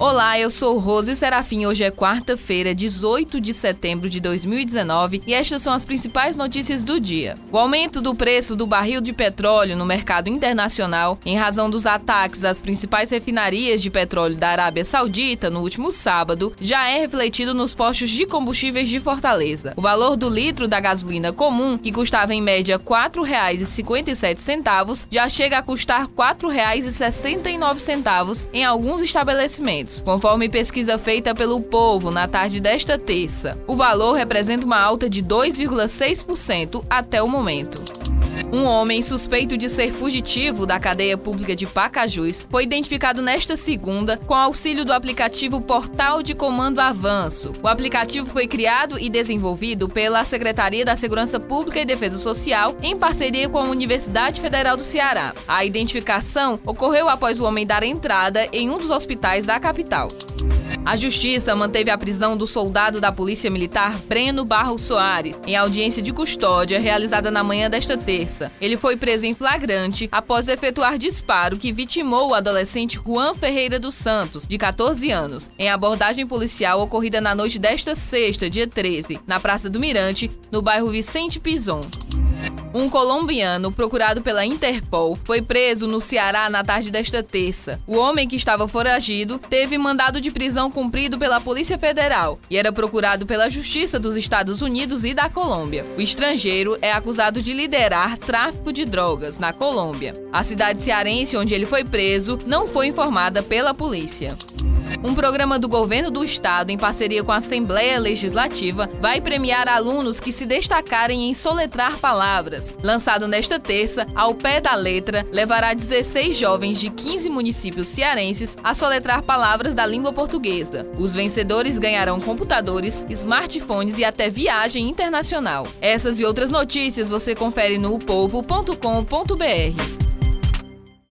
Olá, eu sou Rose Serafim. Hoje é quarta-feira, 18 de setembro de 2019 e estas são as principais notícias do dia. O aumento do preço do barril de petróleo no mercado internacional, em razão dos ataques às principais refinarias de petróleo da Arábia Saudita no último sábado, já é refletido nos postos de combustíveis de Fortaleza. O valor do litro da gasolina comum, que custava em média R$ 4,57, já chega a custar R$ 4,69 em alguns estabelecimentos conforme pesquisa feita pelo Povo na tarde desta terça. O valor representa uma alta de 2,6% até o momento. Um homem suspeito de ser fugitivo da cadeia pública de Pacajus foi identificado nesta segunda com auxílio do aplicativo Portal de Comando Avanço. O aplicativo foi criado e desenvolvido pela Secretaria da Segurança Pública e Defesa Social em parceria com a Universidade Federal do Ceará. A identificação ocorreu após o homem dar entrada em um dos hospitais da capital. A Justiça manteve a prisão do soldado da Polícia Militar Breno Barros Soares em audiência de custódia realizada na manhã desta terça. Ele foi preso em flagrante após efetuar disparo que vitimou o adolescente Juan Ferreira dos Santos, de 14 anos, em abordagem policial ocorrida na noite desta sexta, dia 13, na Praça do Mirante, no bairro Vicente Pison. Um colombiano procurado pela Interpol foi preso no Ceará na tarde desta terça. O homem que estava foragido teve mandado de prisão cumprido pela Polícia Federal e era procurado pela Justiça dos Estados Unidos e da Colômbia. O estrangeiro é acusado de liderar tráfico de drogas na Colômbia. A cidade cearense onde ele foi preso não foi informada pela polícia. Um programa do governo do estado, em parceria com a Assembleia Legislativa, vai premiar alunos que se destacarem em soletrar palavras. Lançado nesta terça, ao pé da letra, levará 16 jovens de 15 municípios cearenses a soletrar palavras da língua portuguesa. Os vencedores ganharão computadores, smartphones e até viagem internacional. Essas e outras notícias você confere no povo.com.br.